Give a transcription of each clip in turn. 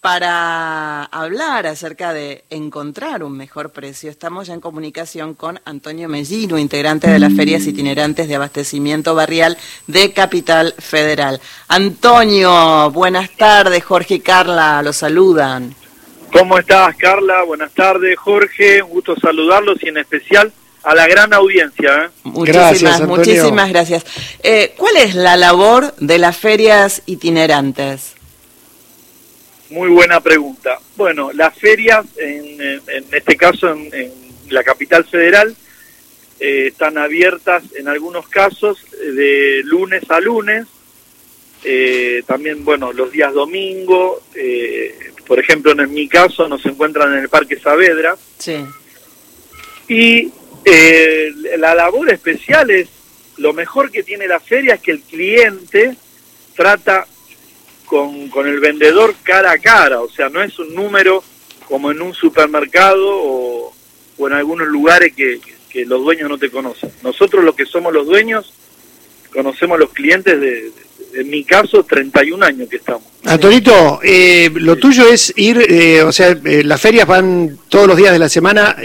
Para hablar acerca de encontrar un mejor precio, estamos ya en comunicación con Antonio Mellino, integrante de las ferias itinerantes de abastecimiento barrial de Capital Federal. Antonio, buenas tardes, Jorge y Carla, los saludan. ¿Cómo estás, Carla? Buenas tardes, Jorge, un gusto saludarlos y en especial a la gran audiencia. ¿eh? Muchísimas, gracias, muchísimas gracias. Eh, ¿Cuál es la labor de las ferias itinerantes? Muy buena pregunta. Bueno, las ferias, en, este caso en, la capital federal, eh, están abiertas en algunos casos de lunes a lunes, eh, también, bueno, los días domingo, eh, por ejemplo, en mi caso nos encuentran en el Parque Saavedra. Sí. Y la labor especial es, lo mejor que tiene la feria es que el cliente trata con, con el vendedor cara a cara, o sea, no es un número como en un supermercado o, en algunos lugares que, que, los dueños no te conocen. Nosotros los que somos los dueños conocemos a los clientes de, en mi caso, 31 años que estamos. Antonito, eh, lo tuyo es ir, eh, o sea, eh, las ferias van todos los días de la semana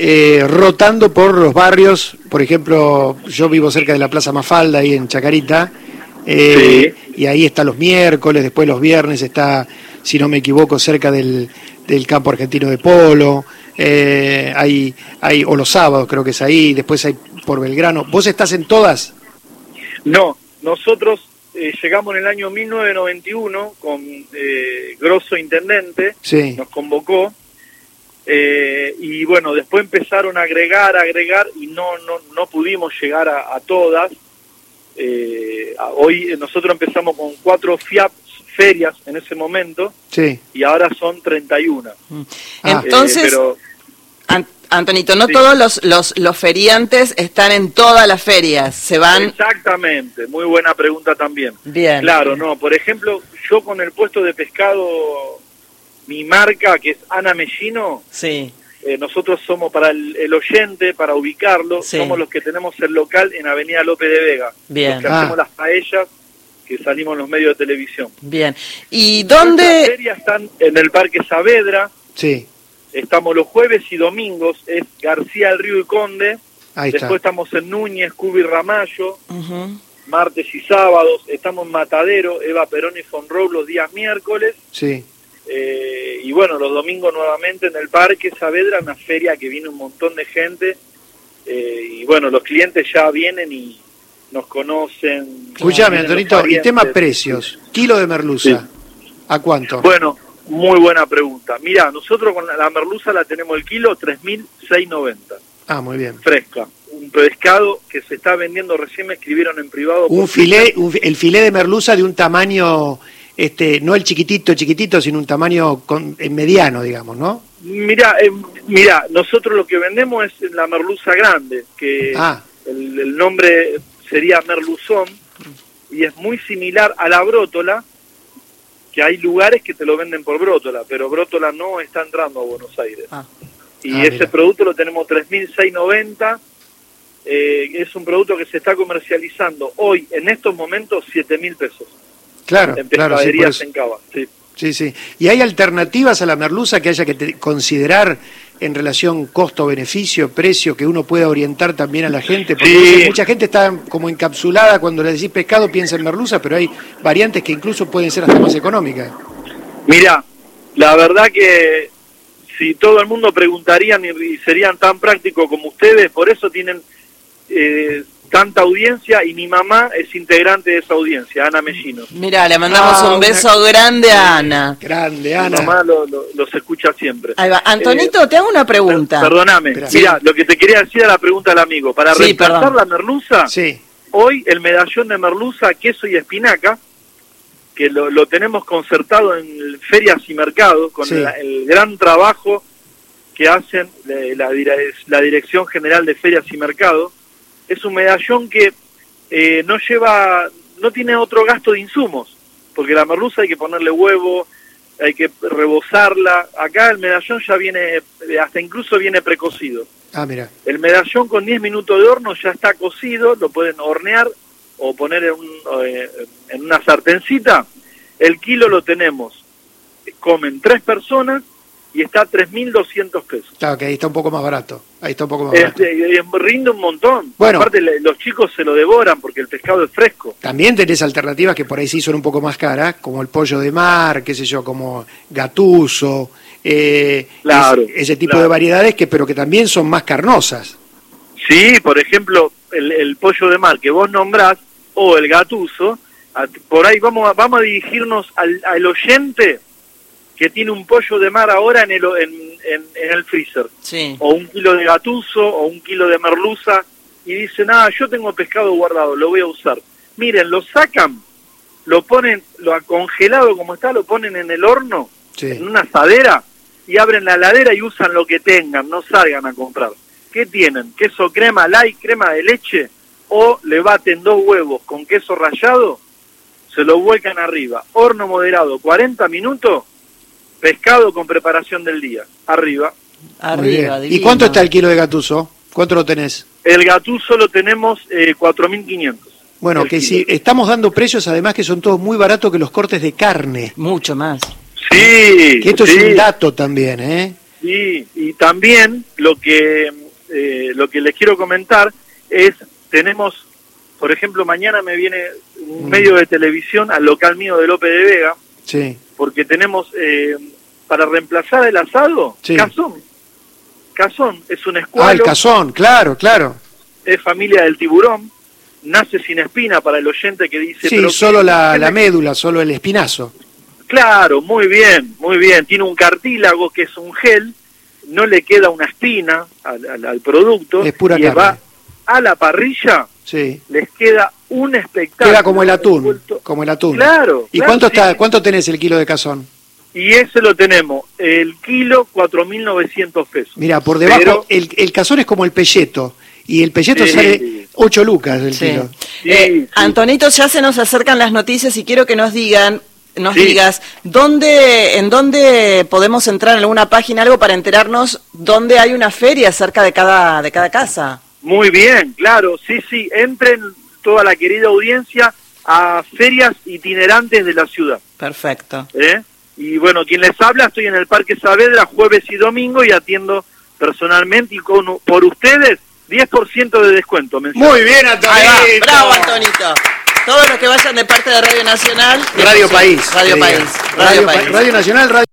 rotando por los barrios. Por ejemplo, yo vivo cerca de la Plaza Mafalda, ahí en Chacarita, eh, y ahí está los miércoles, después los viernes está, si no me equivoco, cerca del, del campo argentino de polo. Eh, hay, hay, o los sábados creo que es ahí, después hay por Belgrano. ¿Vos estás en todas? No, nosotros eh, llegamos en el año 1991 con Grosso Intendente, nos convocó, y bueno, después empezaron a agregar, agregar, y no, no, no pudimos llegar a todas, eh, hoy nosotros empezamos con cuatro FIAP ferias en ese momento sí. y ahora son 31. Mm. Ah. Entonces, pero, Antonito, no todos los, los, los, feriantes están en todas las ferias, se van... Exactamente, muy buena pregunta también. Bien. Claro, no, por ejemplo, yo con el puesto de pescado, mi marca, que es Ana Mellino, sí. Eh, nosotros somos para el, oyente, para ubicarlo, somos los que tenemos el local en Avenida López de Vega. Bien. Los que hacemos ah. las paellas que salimos en los medios de televisión. Bien. ¿Y dónde...? Las ferias están en el Parque Saavedra. Sí. Estamos los jueves y domingos, es García del Río y Conde. Ahí Después estamos en Núñez, Cubi Ramallo. Martes y sábados. Estamos en Matadero, Eva Perón y Fonrow los días miércoles. Sí. Eh, y bueno, los domingos nuevamente en el Parque Saavedra, una feria que viene un montón de gente. Eh, y bueno, los clientes ya vienen y nos conocen. Escúchame, Antonito, y tema precios. Kilo de merluza, ¿a cuánto? Bueno, muy buena pregunta. Mira, nosotros con la, merluza la tenemos el kilo 3.690. Ah, muy bien. Fresca. Un pescado que se está vendiendo, recién me escribieron en privado. Un filé, el filé de merluza de un tamaño este, no el chiquitito, chiquitito, sino un tamaño con, mediano, digamos, ¿no? Mira, eh, mira, nosotros lo que vendemos es la merluza grande, que ah. el, nombre sería merluzón, y es muy similar a la brótola, que hay lugares que te lo venden por brótola, pero brótola no está entrando a Buenos Aires. Ah. Y ah, ese producto lo tenemos 3.690, eh, es un producto que se está comercializando hoy, en estos momentos, 7.000 pesos. Claro, claro, sí, sí. sí. ¿Y hay alternativas a la merluza que haya que considerar en relación costo-beneficio, precio, que uno pueda orientar también a la gente? Porque mucha gente está como encapsulada cuando le decís pescado, piensa en merluza, pero hay variantes que incluso pueden ser hasta más económicas. Mira, la verdad que si todo el mundo preguntarían y serían tan prácticos como ustedes, por eso tienen eh, tanta audiencia y mi mamá es integrante de esa audiencia, Ana Mellino. Mira, le mandamos ah, un beso grande a Ana. Grande, Ana. Mi mamá lo, los escucha siempre. Ahí va. Antonito, eh, te hago una pregunta. perdóname, mira, lo que te quería decir era la pregunta del amigo. Para sí, reemplazar la merluza, sí. hoy el medallón de merluza, queso y espinaca, que lo, tenemos concertado en ferias y mercados, con el gran trabajo que hacen la, la Dirección General de Ferias y Mercados, es un medallón que eh, no lleva, no tiene otro gasto de insumos, porque la merluza hay que ponerle huevo, hay que rebozarla. Acá el medallón ya viene, hasta incluso viene precocido. Ah, mira. El medallón con 10 minutos de horno ya está cocido, lo pueden hornear o poner en, un, eh, en una sartencita. El kilo lo tenemos comen tres personas y está a 3.200 pesos. Claro, que ahí está un poco más barato. Ahí está un poco más Es- barato. eh, eh, rinde un montón. Bueno. Aparte, los chicos se lo devoran porque el pescado es fresco. También tenés alternativas que por ahí sí son un poco más caras, como el pollo de mar, qué sé yo, como gatuso, eh, Claro, ese, ese tipo claro. de variedades, que pero que también son más carnosas. Sí, por ejemplo, el, el pollo de mar que vos nombrás o el gatuso, por ahí vamos a, vamos a dirigirnos al, al oyente que tiene un pollo de mar ahora en el, en, en- en el freezer, Sí. o un kilo de gatuso, o un kilo de merluza, y dicen, ah, yo tengo pescado guardado, lo voy a usar. Miren, lo sacan, lo ponen, lo congelado como está, lo ponen en el horno, Sí. en una asadera, y abren la heladera y usan lo que tengan, no salgan a comprar. ¿Qué tienen? ¿Queso crema light, crema de leche? ¿O le baten dos huevos con queso rallado? Se lo vuelcan arriba. Horno moderado, 40 minutos. Pescado con preparación del día. Arriba. Arriba, ¿Y cuánto está el kilo de gatuso? ¿Cuánto lo tenés? El gatú lo tenemos eh, 4.500. Bueno, que kilo. si estamos dando precios además que son todos muy baratos que los cortes de carne. Mucho más. Sí. Que esto sí. es un dato también, ¿eh? Sí, y también lo que eh, lo que les quiero comentar es tenemos, por ejemplo, mañana me viene un Mm. medio de televisión al local mío de López de Vega, Sí. porque tenemos eh, para reemplazar el asado, Sí. cazón. Cazón es un Ah, el cazón, claro, claro. es familia del tiburón, nace sin espina para el oyente que dice... Sí, "Pero solo qué- la, la médula, solo el espinazo. Claro, muy bien, muy bien. Tiene un cartílago que es un gel, no le queda una espina al, al- al producto. Es pura y carne. va a la parrilla, Sí. les queda un espectáculo. Queda como el atún, como el atún. Claro. ¿Y claro, cuánto sí. está, cuánto tenés el kilo de cazón? Y ese lo tenemos, el kilo 4.900 pesos. Mira, por debajo, Pero- el, el cazón es como el pelleto. Y el pelleto Sí. sale 8 lucas del Sí. kilo. Sí, Eh, sí. Antonito, ya se nos acercan las noticias y quiero que nos digan, nos Sí. digas, ¿dónde, en dónde podemos entrar en alguna página, algo para enterarnos dónde hay una feria cerca de cada, de cada casa? Muy bien, claro, sí, sí. Entren toda la querida audiencia a ferias itinerantes de la ciudad. Perfecto. ¿eh? Y bueno, quien les habla, estoy en el Parque Saavedra jueves y domingo y atiendo personalmente y con, por ustedes 10% de descuento. Muy bien. Antonito. Bravo, Antonito. Todos los que vayan de parte de Radio Nacional. Radio Sí, País. Radio País. Radio, País. Radio Nacional, Radio